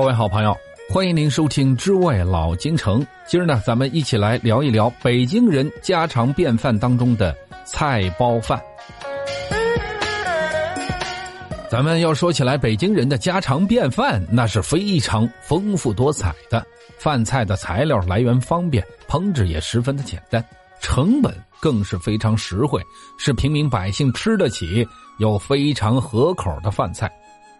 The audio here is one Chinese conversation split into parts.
各位好朋友，欢迎您收听《知味老京城》。今儿呢，咱们一起来聊一聊北京人家常便饭当中的菜包饭。咱们要说起来，北京人的家常便饭那是非常丰富多彩的，饭菜的材料来源方便，烹制也十分的简单，成本更是非常实惠，是平民百姓吃得起又非常合口的饭菜。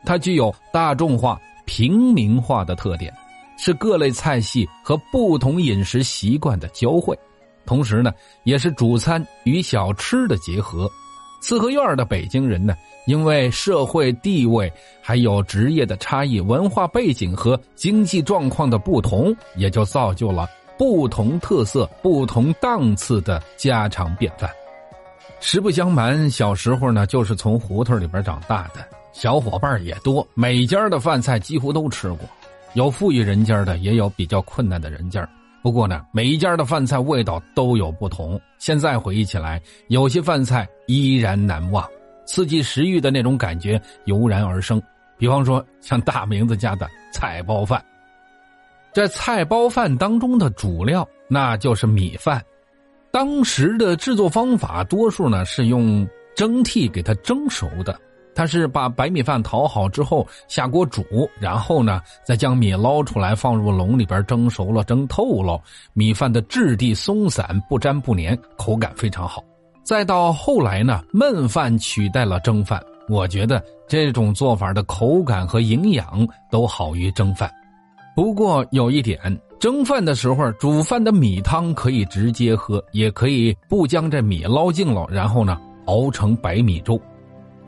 它具有大众化。平民化的特点，是各类菜系和不同饮食习惯的交汇，同时呢，也是主餐与小吃的结合。四合院的北京人呢，因为社会地位、还有职业的差异、文化背景和经济状况的不同，也就造就了不同特色、不同档次的家常便饭。实不相瞒，小时候呢，就是从胡同里边长大的。小伙伴也多，每家的饭菜几乎都吃过，有富裕人家的，也有比较困难的人家。不过呢，每一家的饭菜味道都有不同。现在回忆起来，有些饭菜依然难忘，刺激食欲的那种感觉油然而生。比方说，像大明子家的菜包饭，这菜包饭当中的主料那就是米饭。当时的制作方法，多数呢是用蒸屉给它蒸熟的。他是把白米饭淘好之后下锅煮，然后呢再将米捞出来放入笼里边蒸熟了、蒸透了，米饭的质地松散不粘不粘，口感非常好。再到后来呢，焖饭取代了蒸饭，我觉得这种做法的口感和营养都好于蒸饭。不过有一点，蒸饭的时候煮饭的米汤可以直接喝，也可以不将这米捞净了，然后呢熬成白米粥。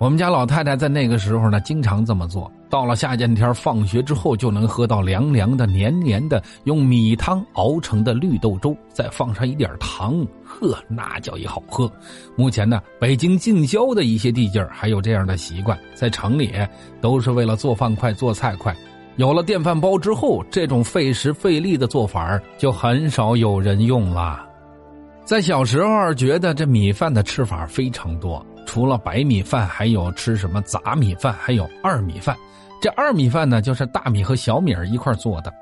我们家老太太在那个时候呢，经常这么做。到了夏天天，放学之后就能喝到凉凉的、黏黏的，用米汤熬成的绿豆粥，再放上一点糖，呵，那叫一好喝。目前呢，北京近郊的一些地界还有这样的习惯，在城里都是为了做饭快、做菜快。有了电饭煲之后，这种费时费力的做法就很少有人用了。在小时候，觉得这米饭的吃法非常多。除了白米饭，还有吃什么杂米饭，还有二米饭。这二米饭呢，就是大米和小米儿一块做的。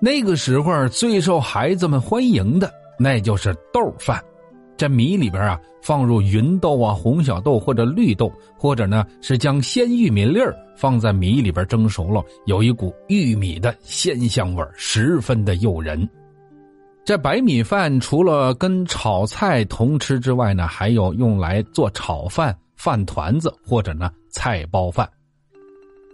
那个时候最受孩子们欢迎的，那就是豆饭。这米里边啊，放入芸豆啊、红小豆或者绿豆，或者呢是将鲜玉米粒儿放在米里边蒸熟了，有一股玉米的鲜香味十分的诱人。这白米饭除了跟炒菜同吃之外呢，还有用来做炒饭、饭团子或者呢菜包饭。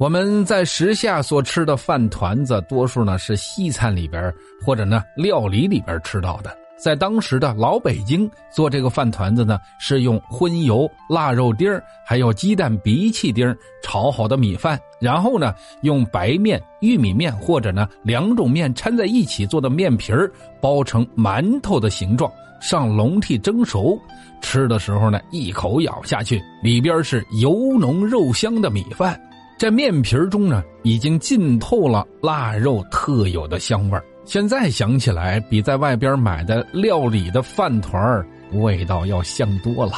我们在时下所吃的饭团子，多数呢是西餐里边或者呢料理里边吃到的。在当时的老北京做这个饭团子呢，是用荤油、腊肉丁还有鸡蛋鼻气丁炒好的米饭，然后呢用白面、玉米面或者呢两种面掺在一起做的面皮包成馒头的形状，上笼屉蒸熟。吃的时候呢，一口咬下去，里边是油浓肉香的米饭，这面皮中呢已经浸透了腊肉特有的香味。现在想起来，比在外边买的料理的饭团味道要香多了。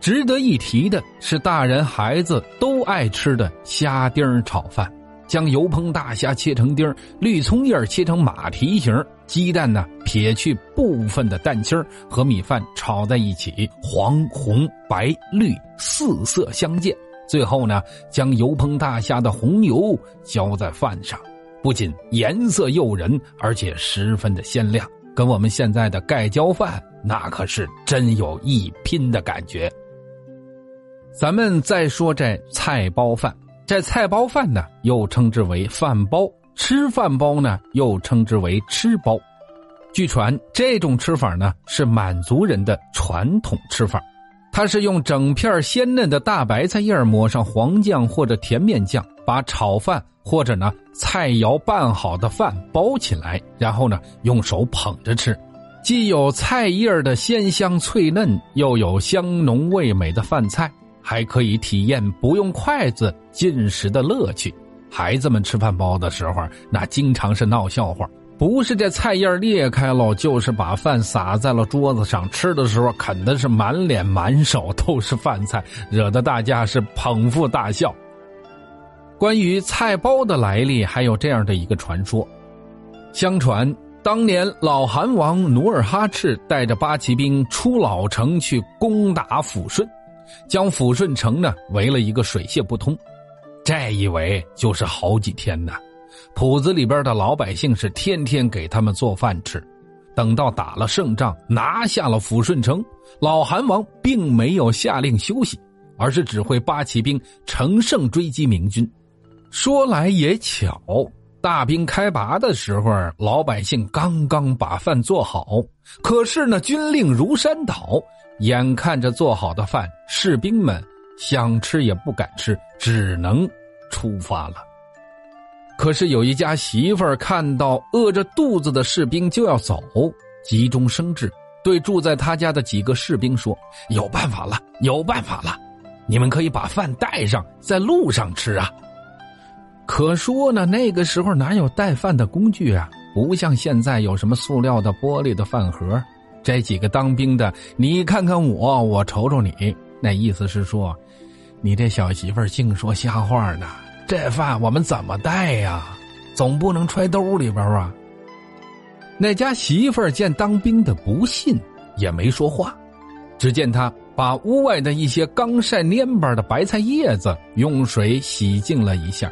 值得一提的是，大人孩子都爱吃的虾丁炒饭，将油烹大虾切成丁绿葱叶切成马蹄形，鸡蛋呢撇去部分的蛋清和米饭炒在一起，黄红白绿四色相间。最后呢，将油烹大虾的红油浇在饭上。不仅颜色诱人，而且十分的鲜亮，跟我们现在的盖浇饭那可是真有一拼的感觉。咱们再说这菜包饭，这菜包饭呢，又称之为饭包；吃饭包呢，又称之为吃包。据传，这种吃法呢，是满族人的传统吃法。它是用整片鲜嫩的大白菜叶抹上黄酱或者甜面酱，把炒饭或者呢菜肴拌好的饭包起来，然后呢用手捧着吃，既有菜叶的鲜香脆嫩，又有香浓味美的饭菜，还可以体验不用筷子进食的乐趣。孩子们吃饭包的时候，那经常是闹笑话。不是这菜叶裂开了，就是把饭撒在了桌子上，吃的时候啃的是满脸满手都是饭菜，惹得大家是捧腹大笑。关于菜包的来历，还有这样的一个传说：相传当年老韩王努尔哈赤带着八旗兵出老城去攻打抚顺，将抚顺城呢围了一个水泄不通。这一围就是好几天呢。铺子里边的老百姓是天天给他们做饭吃。等到打了胜仗，拿下了抚顺城，老韩王并没有下令休息，而是指挥八旗兵乘胜追击明军。说来也巧，大兵开拔的时候，老百姓刚刚把饭做好，可是呢，军令如山倒，眼看着做好的饭，士兵们想吃也不敢吃，只能出发了。可是有一家媳妇儿看到饿着肚子的士兵就要走，急中生智，对住在他家的几个士兵说：“有办法了，有办法了，你们可以把饭带上，在路上吃啊。”可说呢，那个时候哪有带饭的工具啊？不像现在有什么塑料的、玻璃的饭盒。这几个当兵的，你看看我，我瞅瞅你，那意思是说，你这小媳妇儿净说瞎话呢。这饭我们怎么带呀？总不能揣兜里边啊。那家媳妇儿见当兵的不信，也没说话。只见他把屋外的一些刚晒蔫巴的白菜叶子用水洗净了一下。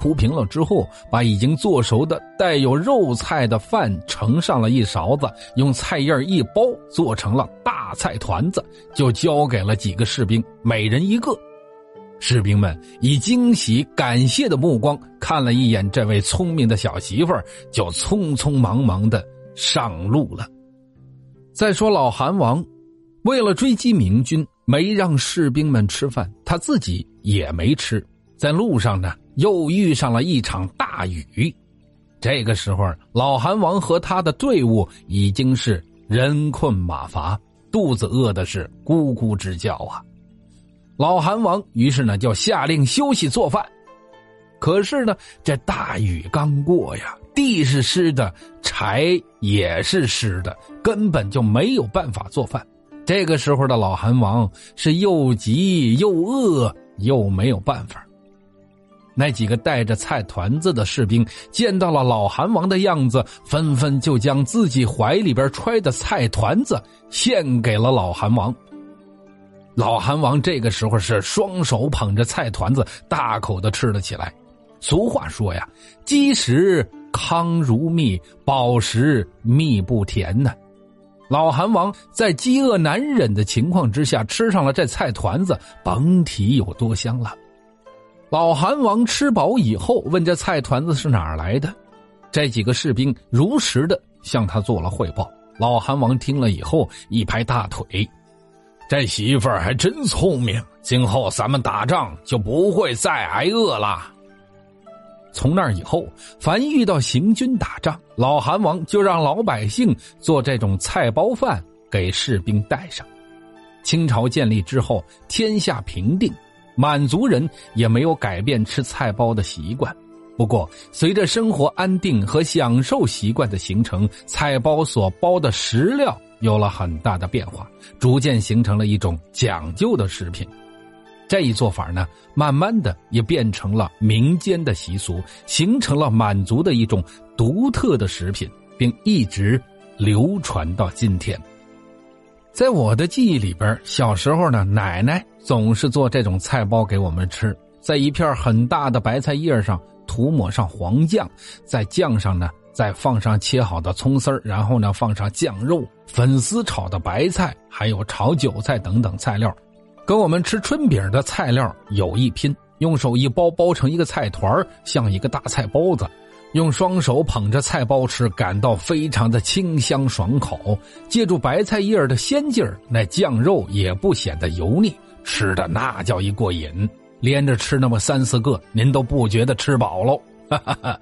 铺平了之后，把已经做熟的带有肉菜的饭盛上了一勺子，用菜叶一包，做成了大菜团子，就交给了几个士兵，每人一个。士兵们以惊喜、感谢的目光看了一眼这位聪明的小媳妇儿，就匆匆忙忙的上路了。再说老韩王，为了追击明军，没让士兵们吃饭，他自己也没吃。在路上呢。又遇上了一场大雨，这个时候，老韩王和他的队伍已经是人困马乏，肚子饿的是咕咕直叫啊！老韩王于是呢就下令休息做饭。可是呢，这大雨刚过呀，地是湿的，柴也是湿的，根本就没有办法做饭。这个时候的老韩王是又急又饿，又没有办法。那几个带着菜团子的士兵见到了老韩王的样子，纷纷就将自己怀里边揣的菜团子献给了老韩王。老韩王这个时候是双手捧着菜团子，大口的吃了起来。俗话说呀：“饥食糠如蜜，饱食蜜不甜”呢。老韩王在饥饿难忍的情况之下吃上了这菜团子，甭提有多香了。老韩王吃饱以后，问这菜团子是哪儿来的？这几个士兵如实的向他做了汇报。老韩王听了以后，一拍大腿：“这媳妇儿还真聪明，今后咱们打仗就不会再挨饿了。”从那以后，凡遇到行军打仗，老韩王就让老百姓做这种菜包饭给士兵带上。清朝建立之后，天下平定。满族人也没有改变吃菜包的习惯，不过随着生活安定和享受习惯的形成，菜包所包的食料有了很大的变化，逐渐形成了一种讲究的食品。这一做法呢，慢慢的也变成了民间的习俗，形成了满族的一种独特的食品，并一直流传到今天。在我的记忆里边，小时候呢，奶奶总是做这种菜包给我们吃，在一片很大的白菜叶上涂抹上黄酱，在酱上呢再放上切好的葱丝然后呢放上酱肉、粉丝炒的白菜，还有炒韭菜等等菜料，跟我们吃春饼的菜料有一拼，用手一包包成一个菜团像一个大菜包子。用双手捧着菜包吃，感到非常的清香爽口。借助白菜叶的鲜劲儿，那酱肉也不显得油腻，吃的那叫一过瘾。连着吃那么三四个，您都不觉得吃饱喽。哈哈哈！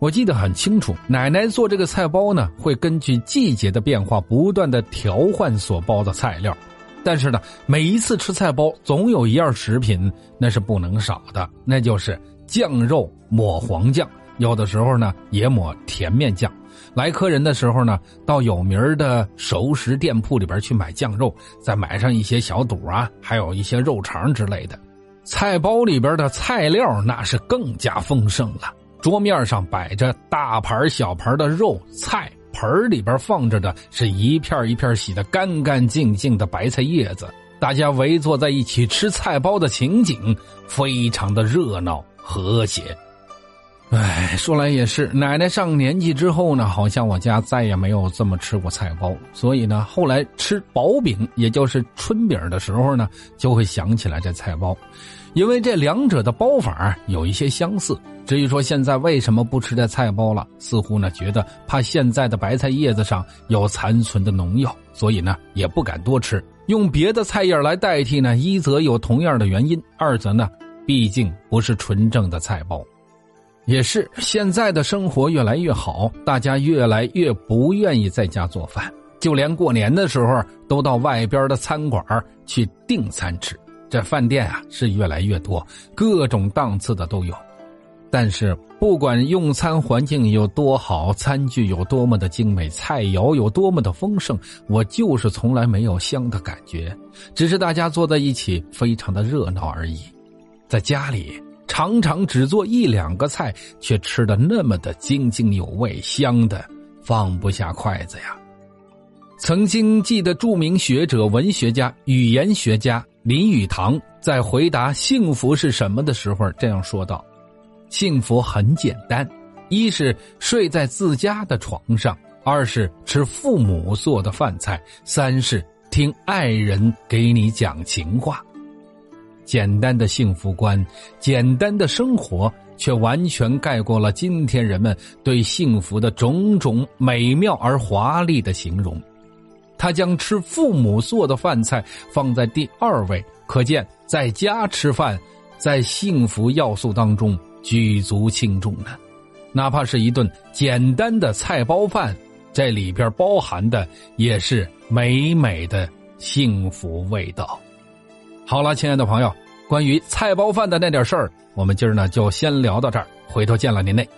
我记得很清楚，奶奶做这个菜包呢，会根据季节的变化，不断的调换所包的菜料。但是呢，每一次吃菜包，总有一样食品那是不能少的，那就是酱肉抹黄酱。有的时候呢，也抹甜面酱。来客人的时候呢，到有名的熟食店铺里边去买酱肉，再买上一些小肚啊，还有一些肉肠之类的。菜包里边的菜料那是更加丰盛了。桌面上摆着大盘小盘的肉菜，盆里边放着的是一片一片洗得干干净净的白菜叶子。大家围坐在一起吃菜包的情景，非常的热闹和谐。哎，说来也是，奶奶上年纪之后呢，好像我家再也没有这么吃过菜包。所以呢，后来吃薄饼，也就是春饼的时候呢，就会想起来这菜包，因为这两者的包法有一些相似。至于说现在为什么不吃这菜包了，似乎呢觉得怕现在的白菜叶子上有残存的农药，所以呢也不敢多吃，用别的菜叶来代替呢。一则有同样的原因，二则呢，毕竟不是纯正的菜包。也是，现在的生活越来越好，大家越来越不愿意在家做饭，就连过年的时候都到外边的餐馆去订餐吃。这饭店啊是越来越多，各种档次的都有。但是不管用餐环境有多好，餐具有多么的精美，菜肴有多么的丰盛，我就是从来没有香的感觉，只是大家坐在一起非常的热闹而已。在家里。常常只做一两个菜，却吃的那么的津津有味，香的放不下筷子呀。曾经记得著名学者、文学家、语言学家林语堂在回答“幸福是什么”的时候这样说道：“幸福很简单，一是睡在自家的床上，二是吃父母做的饭菜，三是听爱人给你讲情话。”简单的幸福观，简单的生活，却完全盖过了今天人们对幸福的种种美妙而华丽的形容。他将吃父母做的饭菜放在第二位，可见在家吃饭，在幸福要素当中举足轻重的。哪怕是一顿简单的菜包饭，这里边包含的也是美美的幸福味道。好了，亲爱的朋友，关于菜包饭的那点事儿，我们今儿呢就先聊到这儿，回头见了您嘞。